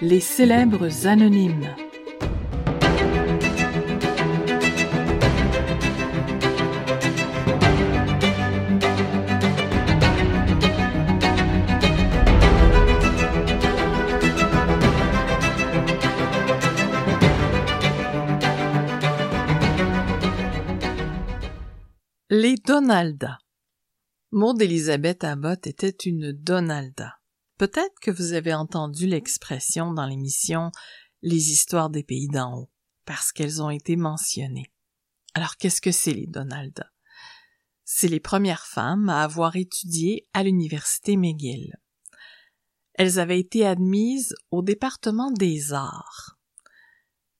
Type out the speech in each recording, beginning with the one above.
Les célèbres anonymes. Les Donalda. Maud Elisabeth Abbott était une Donalda. Peut-être que vous avez entendu l'expression dans l'émission Les histoires des pays d'en haut, parce qu'elles ont été mentionnées. Alors qu'est-ce que c'est les Donalda? C'est les premières femmes à avoir étudié à l'université McGill. Elles avaient été admises au département des arts.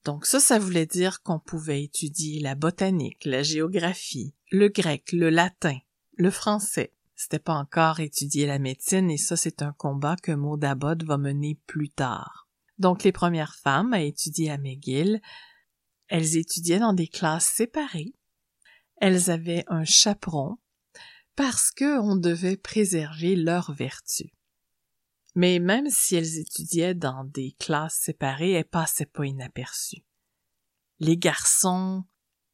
Donc ça, ça voulait dire qu'on pouvait étudier la botanique, la géographie, le grec, le latin, le français, c'était pas encore étudier la médecine et ça c'est un combat que Maud Abbott va mener plus tard. Donc les premières femmes à étudier à McGill, elles étudiaient dans des classes séparées. Elles avaient un chaperon parce que on devait préserver leurs vertus. Mais même si elles étudiaient dans des classes séparées, elles passaient pas inaperçues. Les garçons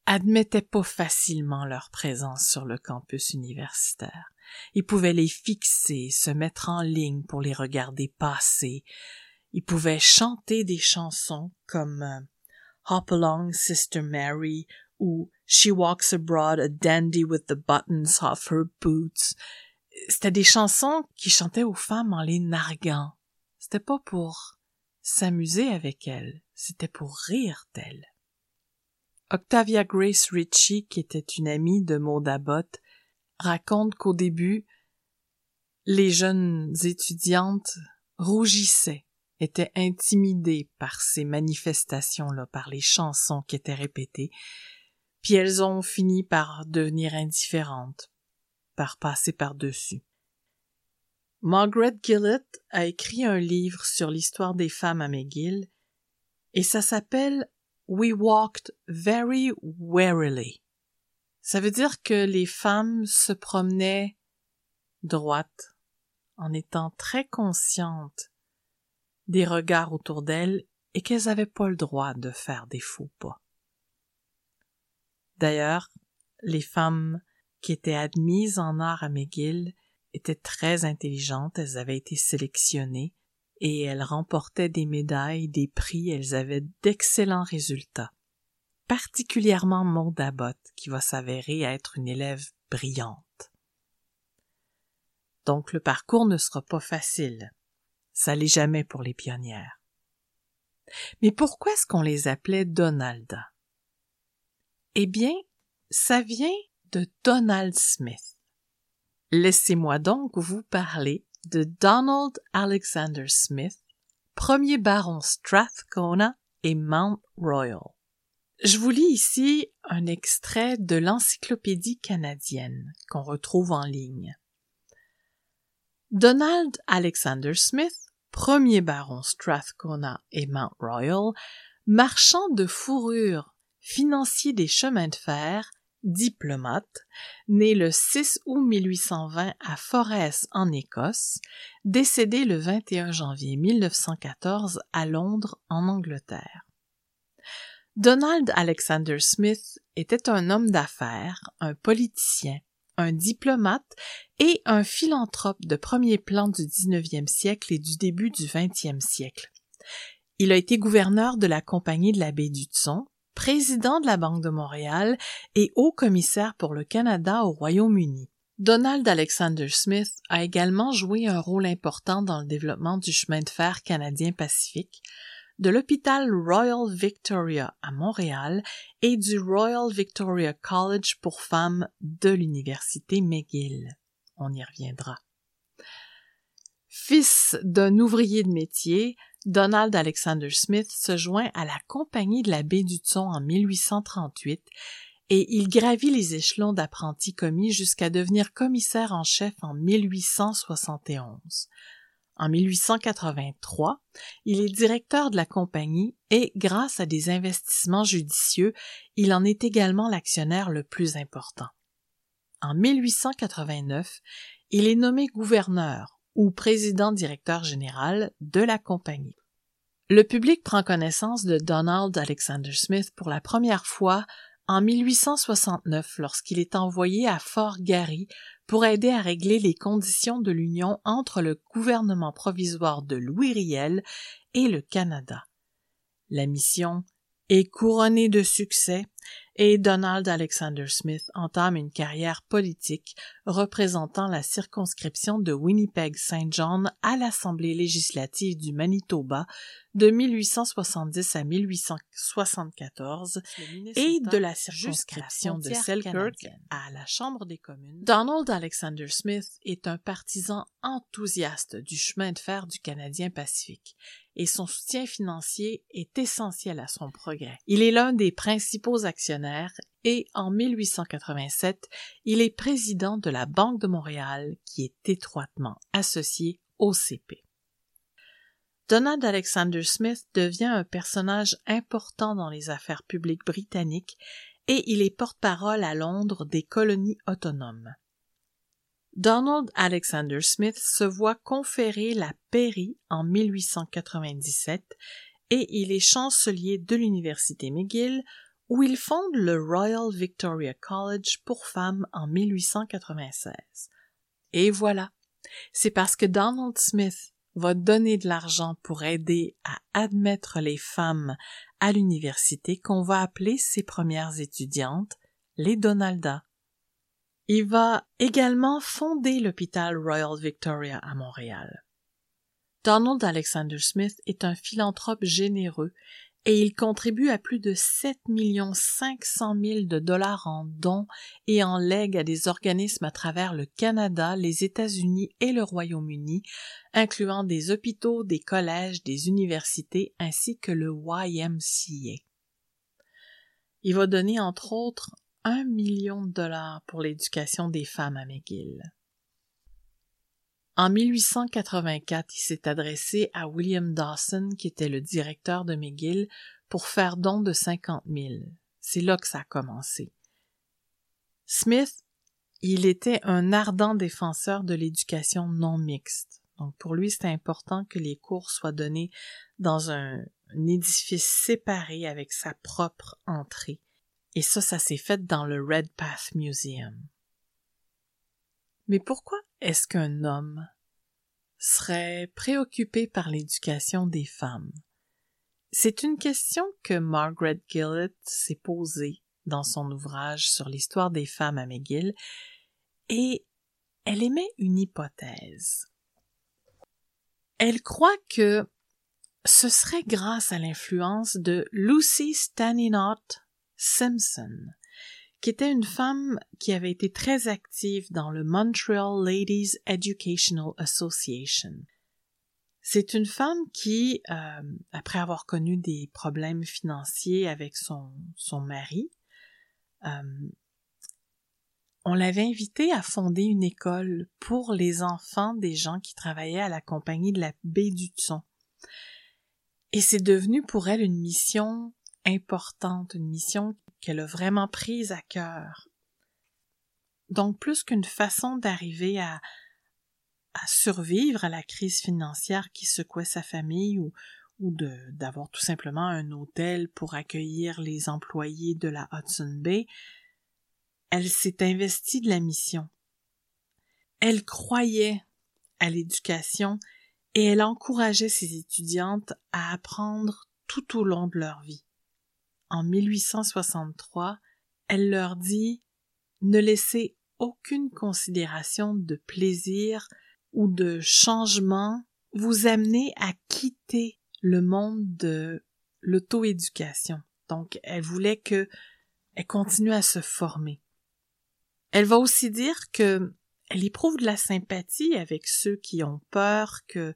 admettaient pas facilement leur présence sur le campus universitaire. Ils pouvaient les fixer, se mettre en ligne pour les regarder passer. Ils pouvaient chanter des chansons comme euh, Hop Along Sister Mary ou She Walks Abroad a Dandy with the Buttons Off Her Boots. C'était des chansons qui chantaient aux femmes en les narguant. C'était pas pour s'amuser avec elles, c'était pour rire d'elles. Octavia Grace Ritchie, qui était une amie de Maud Abbott, raconte qu'au début, les jeunes étudiantes rougissaient, étaient intimidées par ces manifestations-là, par les chansons qui étaient répétées, puis elles ont fini par devenir indifférentes, par passer par-dessus. Margaret Gillett a écrit un livre sur l'histoire des femmes à McGill, et ça s'appelle We Walked Very Warily. Ça veut dire que les femmes se promenaient droites en étant très conscientes des regards autour d'elles et qu'elles n'avaient pas le droit de faire des faux pas. D'ailleurs, les femmes qui étaient admises en art à McGill étaient très intelligentes, elles avaient été sélectionnées et elles remportaient des médailles, des prix, elles avaient d'excellents résultats particulièrement Maud Abbott, qui va s'avérer être une élève brillante. Donc le parcours ne sera pas facile. Ça l'est jamais pour les pionnières. Mais pourquoi est-ce qu'on les appelait Donalda? Eh bien, ça vient de Donald Smith. Laissez-moi donc vous parler de Donald Alexander Smith, premier baron Strathcona et Mount Royal. Je vous lis ici un extrait de l'Encyclopédie canadienne qu'on retrouve en ligne. Donald Alexander Smith, premier baron Strathcona et Mount Royal, marchand de fourrure, financier des chemins de fer, diplomate, né le 6 août 1820 à Forres en Écosse, décédé le 21 janvier 1914 à Londres en Angleterre. Donald Alexander Smith était un homme d'affaires, un politicien, un diplomate et un philanthrope de premier plan du XIXe siècle et du début du XXe siècle. Il a été gouverneur de la Compagnie de la baie du président de la Banque de Montréal et haut commissaire pour le Canada au Royaume-Uni. Donald Alexander Smith a également joué un rôle important dans le développement du chemin de fer canadien-pacifique, de l'hôpital Royal Victoria à Montréal et du Royal Victoria College pour femmes de l'université McGill. On y reviendra. Fils d'un ouvrier de métier, Donald Alexander Smith se joint à la Compagnie de la baie du Thon en 1838 et il gravit les échelons d'apprenti commis jusqu'à devenir commissaire en chef en 1871. En 1883, il est directeur de la compagnie et, grâce à des investissements judicieux, il en est également l'actionnaire le plus important. En 1889, Il est nommé gouverneur ou président directeur général de la compagnie. Le public prend connaissance de Donald Alexander Smith pour la première fois en 1869 lorsqu'il est envoyé à Fort Garry pour aider à régler les conditions de l'union entre le gouvernement provisoire de Louis Riel et le Canada. La mission est couronnée de succès et Donald Alexander Smith entame une carrière politique représentant la circonscription de Winnipeg-Saint John à l'Assemblée législative du Manitoba de 1870 à 1874 et de la circonscription de Selkirk à la Chambre des communes. Donald Alexander Smith est un partisan enthousiaste du chemin de fer du Canadien Pacifique et son soutien financier est essentiel à son progrès. Il est l'un des principaux et en 1887, il est président de la Banque de Montréal qui est étroitement associée au CP. Donald Alexander Smith devient un personnage important dans les affaires publiques britanniques et il est porte-parole à Londres des colonies autonomes. Donald Alexander Smith se voit conférer la pairie en 1897 et il est chancelier de l'Université McGill où il fonde le Royal Victoria College pour femmes en 1896. Et voilà, c'est parce que Donald Smith va donner de l'argent pour aider à admettre les femmes à l'université qu'on va appeler ses premières étudiantes les Donaldas. Il va également fonder l'hôpital Royal Victoria à Montréal. Donald Alexander Smith est un philanthrope généreux et il contribue à plus de 7 500 000 de dollars en dons et en legs à des organismes à travers le Canada, les États-Unis et le Royaume-Uni, incluant des hôpitaux, des collèges, des universités ainsi que le YMCA. Il va donner entre autres un million de dollars pour l'éducation des femmes à McGill. En 1884, il s'est adressé à William Dawson, qui était le directeur de McGill, pour faire don de cinquante mille. C'est là que ça a commencé. Smith, il était un ardent défenseur de l'éducation non mixte. Donc pour lui, c'était important que les cours soient donnés dans un, un édifice séparé avec sa propre entrée. Et ça, ça s'est fait dans le Red Path Museum. Mais pourquoi est-ce qu'un homme serait préoccupé par l'éducation des femmes? C'est une question que Margaret Gillett s'est posée dans son ouvrage sur l'histoire des femmes à McGill et elle émet une hypothèse. Elle croit que ce serait grâce à l'influence de Lucy Stanislaus Simpson, qui était une femme qui avait été très active dans le Montreal Ladies Educational Association. C'est une femme qui, euh, après avoir connu des problèmes financiers avec son, son mari, euh, on l'avait invitée à fonder une école pour les enfants des gens qui travaillaient à la compagnie de la baie du Thon. Et c'est devenu pour elle une mission importante, une mission qu'elle a vraiment prise à cœur. Donc plus qu'une façon d'arriver à, survivre à la crise financière qui secouait sa famille ou d'avoir tout simplement un hôtel pour accueillir les employés de la Hudson Bay, elle s'est investie de la mission. Elle croyait à l'éducation et elle encourageait ses étudiantes à apprendre tout au long de leur vie en 1863, elle leur dit ne laissez aucune considération de plaisir ou de changement vous amener à quitter le monde de l'auto-éducation. Donc, elle voulait que elle continue à se former. Elle va aussi dire que elle éprouve de la sympathie avec ceux qui ont peur que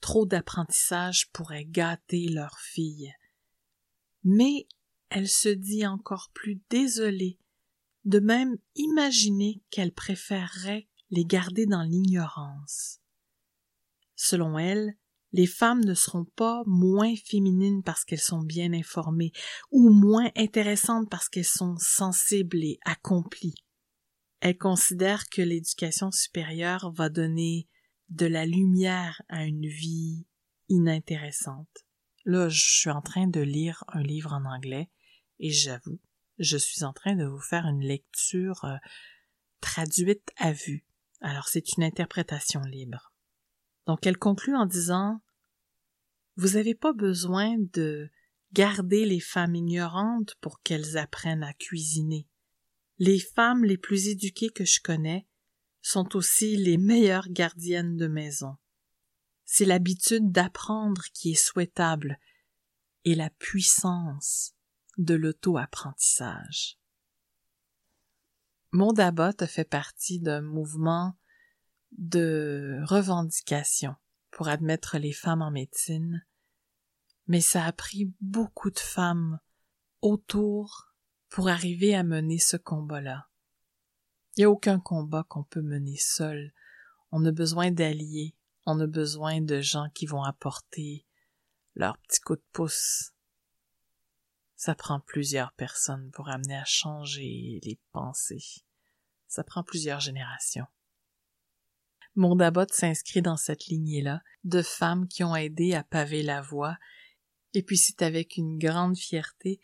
trop d'apprentissage pourrait gâter leur fille. Mais elle se dit encore plus désolée de même imaginer qu'elle préférerait les garder dans l'ignorance. Selon elle, les femmes ne seront pas moins féminines parce qu'elles sont bien informées ou moins intéressantes parce qu'elles sont sensibles et accomplies. Elle considère que l'éducation supérieure va donner de la lumière à une vie inintéressante. Là, je suis en train de lire un livre en anglais et j'avoue, je suis en train de vous faire une lecture euh, traduite à vue. Alors c'est une interprétation libre. Donc elle conclut en disant Vous n'avez pas besoin de garder les femmes ignorantes pour qu'elles apprennent à cuisiner. Les femmes les plus éduquées que je connais sont aussi les meilleures gardiennes de maison. C'est l'habitude d'apprendre qui est souhaitable et la puissance de l'auto-apprentissage. Mondabot fait partie d'un mouvement de revendication pour admettre les femmes en médecine, mais ça a pris beaucoup de femmes autour pour arriver à mener ce combat-là. Il n'y a aucun combat qu'on peut mener seul. On a besoin d'alliés, on a besoin de gens qui vont apporter leur petit coup de pouce. Ça prend plusieurs personnes pour amener à changer les pensées. Ça prend plusieurs générations. Mondabot s'inscrit dans cette lignée-là de femmes qui ont aidé à paver la voie, et puis c'est avec une grande fierté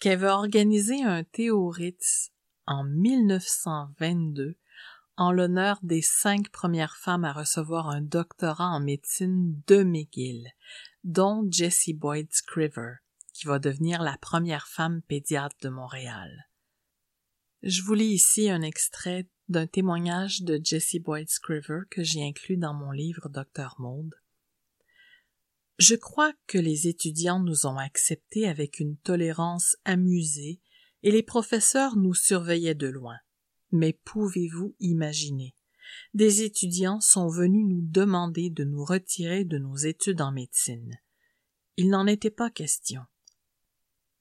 qu'elle veut organiser un théoritz en 1922 en l'honneur des cinq premières femmes à recevoir un doctorat en médecine de McGill, dont Jessie Boyd Scriver, qui va devenir la première femme pédiatre de Montréal. Je vous lis ici un extrait d'un témoignage de Jessie Boyd Scriver que j'ai inclus dans mon livre Docteur Maud. Je crois que les étudiants nous ont acceptés avec une tolérance amusée et les professeurs nous surveillaient de loin. Mais pouvez-vous imaginer? Des étudiants sont venus nous demander de nous retirer de nos études en médecine. Il n'en était pas question.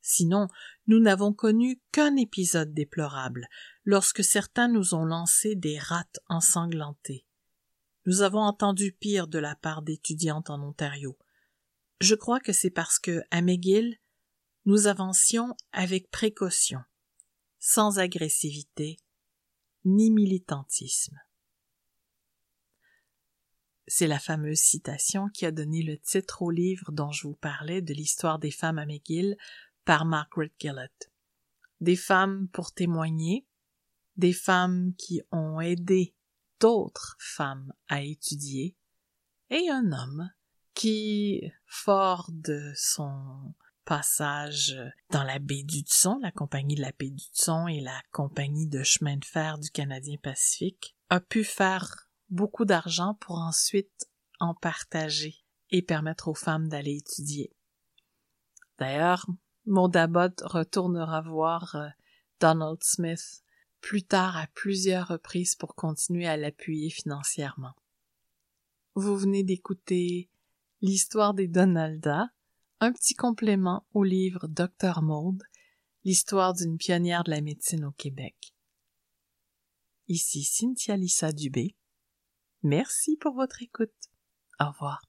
Sinon, nous n'avons connu qu'un épisode déplorable, lorsque certains nous ont lancé des rates ensanglantées. Nous avons entendu pire de la part d'étudiantes en Ontario. Je crois que c'est parce que, à McGill, nous avancions avec précaution, sans agressivité, ni militantisme. C'est la fameuse citation qui a donné le titre au livre dont je vous parlais de l'histoire des femmes à McGill par Margaret Gillett. Des femmes pour témoigner, des femmes qui ont aidé d'autres femmes à étudier, et un homme qui, fort de son passage dans la baie du Tson, la compagnie de la baie du Tson et la compagnie de chemin de fer du Canadien Pacifique, a pu faire beaucoup d'argent pour ensuite en partager et permettre aux femmes d'aller étudier. D'ailleurs, Mondabot retournera voir euh, Donald Smith plus tard à plusieurs reprises pour continuer à l'appuyer financièrement. Vous venez d'écouter l'histoire des Donalda, un petit complément au livre Docteur Maud, l'histoire d'une pionnière de la médecine au Québec. Ici Cynthia Lissa Dubé. Merci pour votre écoute. Au revoir.